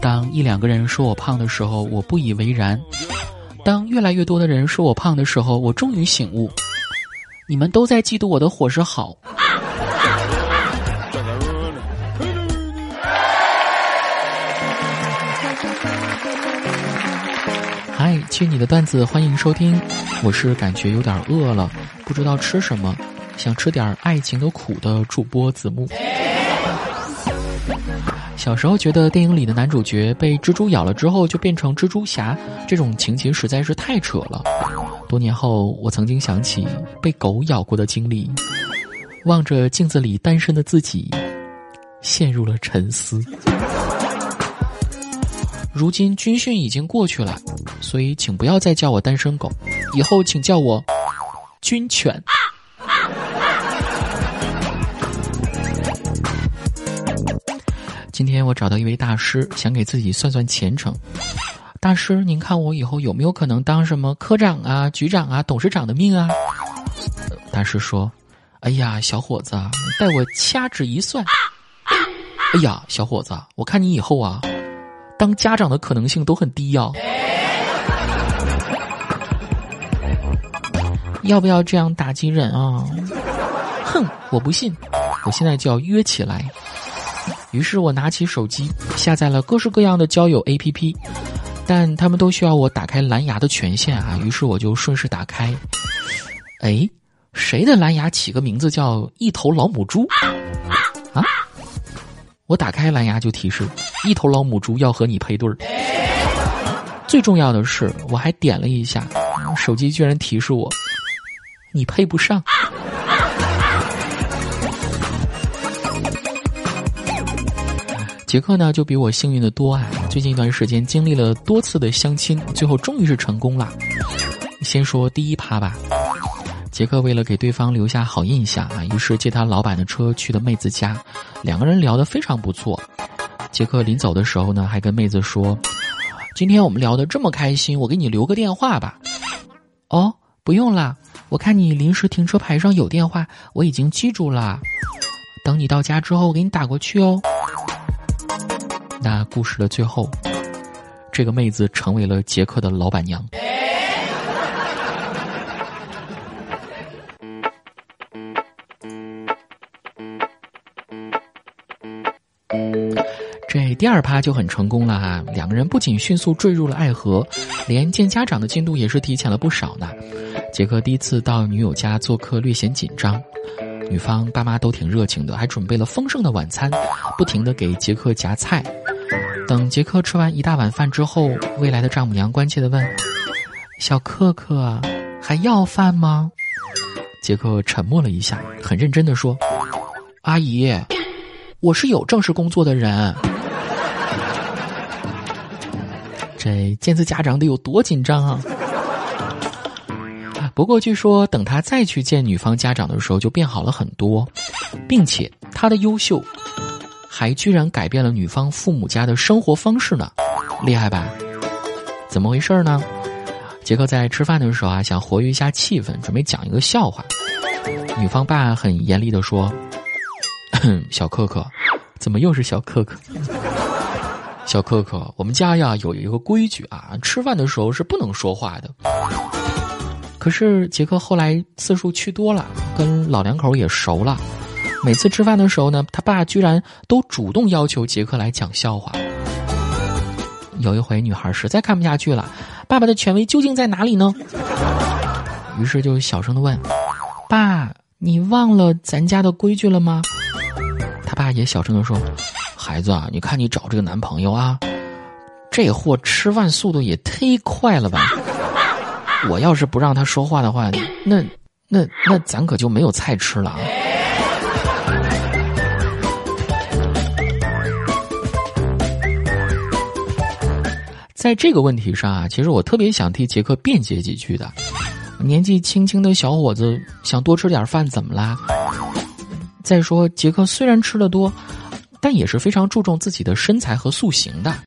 当一两个人说我胖的时候，我不以为然；当越来越多的人说我胖的时候，我终于醒悟，你们都在嫉妒我的伙食好。嗨，接你的段子，欢迎收听。我是感觉有点饿了，不知道吃什么，想吃点爱情的苦的主播子木。小时候觉得电影里的男主角被蜘蛛咬了之后就变成蜘蛛侠，这种情节实在是太扯了。多年后，我曾经想起被狗咬过的经历，望着镜子里单身的自己，陷入了沉思。如今军训已经过去了，所以请不要再叫我单身狗，以后请叫我军犬。今天我找到一位大师，想给自己算算前程。大师，您看我以后有没有可能当什么科长啊、局长啊、董事长的命啊？大师说：“哎呀，小伙子，待我掐指一算，哎呀，小伙子，我看你以后啊。”当家长的可能性都很低呀，要不要这样打击人啊？哼，我不信，我现在就要约起来。于是我拿起手机，下载了各式各样的交友 APP，但他们都需要我打开蓝牙的权限啊。于是我就顺势打开，哎，谁的蓝牙起个名字叫一头老母猪？啊？我打开蓝牙就提示，一头老母猪要和你配对儿。最重要的是，我还点了一下，手机居然提示我，你配不上。杰克呢就比我幸运的多啊！最近一段时间经历了多次的相亲，最后终于是成功了。先说第一趴吧。杰克为了给对方留下好印象啊，于是借他老板的车去的妹子家，两个人聊得非常不错。杰克临走的时候呢，还跟妹子说：“今天我们聊得这么开心，我给你留个电话吧。”哦，不用了，我看你临时停车牌上有电话，我已经记住了。等你到家之后，我给你打过去哦。那故事的最后，这个妹子成为了杰克的老板娘。这第二趴就很成功了哈，两个人不仅迅速坠入了爱河，连见家长的进度也是提前了不少呢。杰克第一次到女友家做客略显紧张，女方爸妈都挺热情的，还准备了丰盛的晚餐，不停的给杰克夹菜。等杰克吃完一大碗饭之后，未来的丈母娘关切的问：“小克克，还要饭吗？”杰克沉默了一下，很认真的说：“阿姨。”我是有正式工作的人，这见次家长得有多紧张啊！不过据说等他再去见女方家长的时候，就变好了很多，并且他的优秀，还居然改变了女方父母家的生活方式呢，厉害吧？怎么回事呢？杰克在吃饭的时候啊，想活跃一下气氛，准备讲一个笑话。女方爸很严厉的说。小克克，怎么又是小克克？小克克，我们家呀有一个规矩啊，吃饭的时候是不能说话的。可是杰克后来次数去多了，跟老两口也熟了，每次吃饭的时候呢，他爸居然都主动要求杰克来讲笑话。有一回，女孩实在看不下去了，爸爸的权威究竟在哪里呢？于是就小声的问：“爸，你忘了咱家的规矩了吗？”他爸也小声的说：“孩子啊，你看你找这个男朋友啊，这货吃饭速度也忒快了吧！我要是不让他说话的话，那那那咱可就没有菜吃了啊。”在这个问题上啊，其实我特别想替杰克辩解几句的。年纪轻轻的小伙子想多吃点饭，怎么啦？再说，杰克虽然吃的多，但也是非常注重自己的身材和塑形的。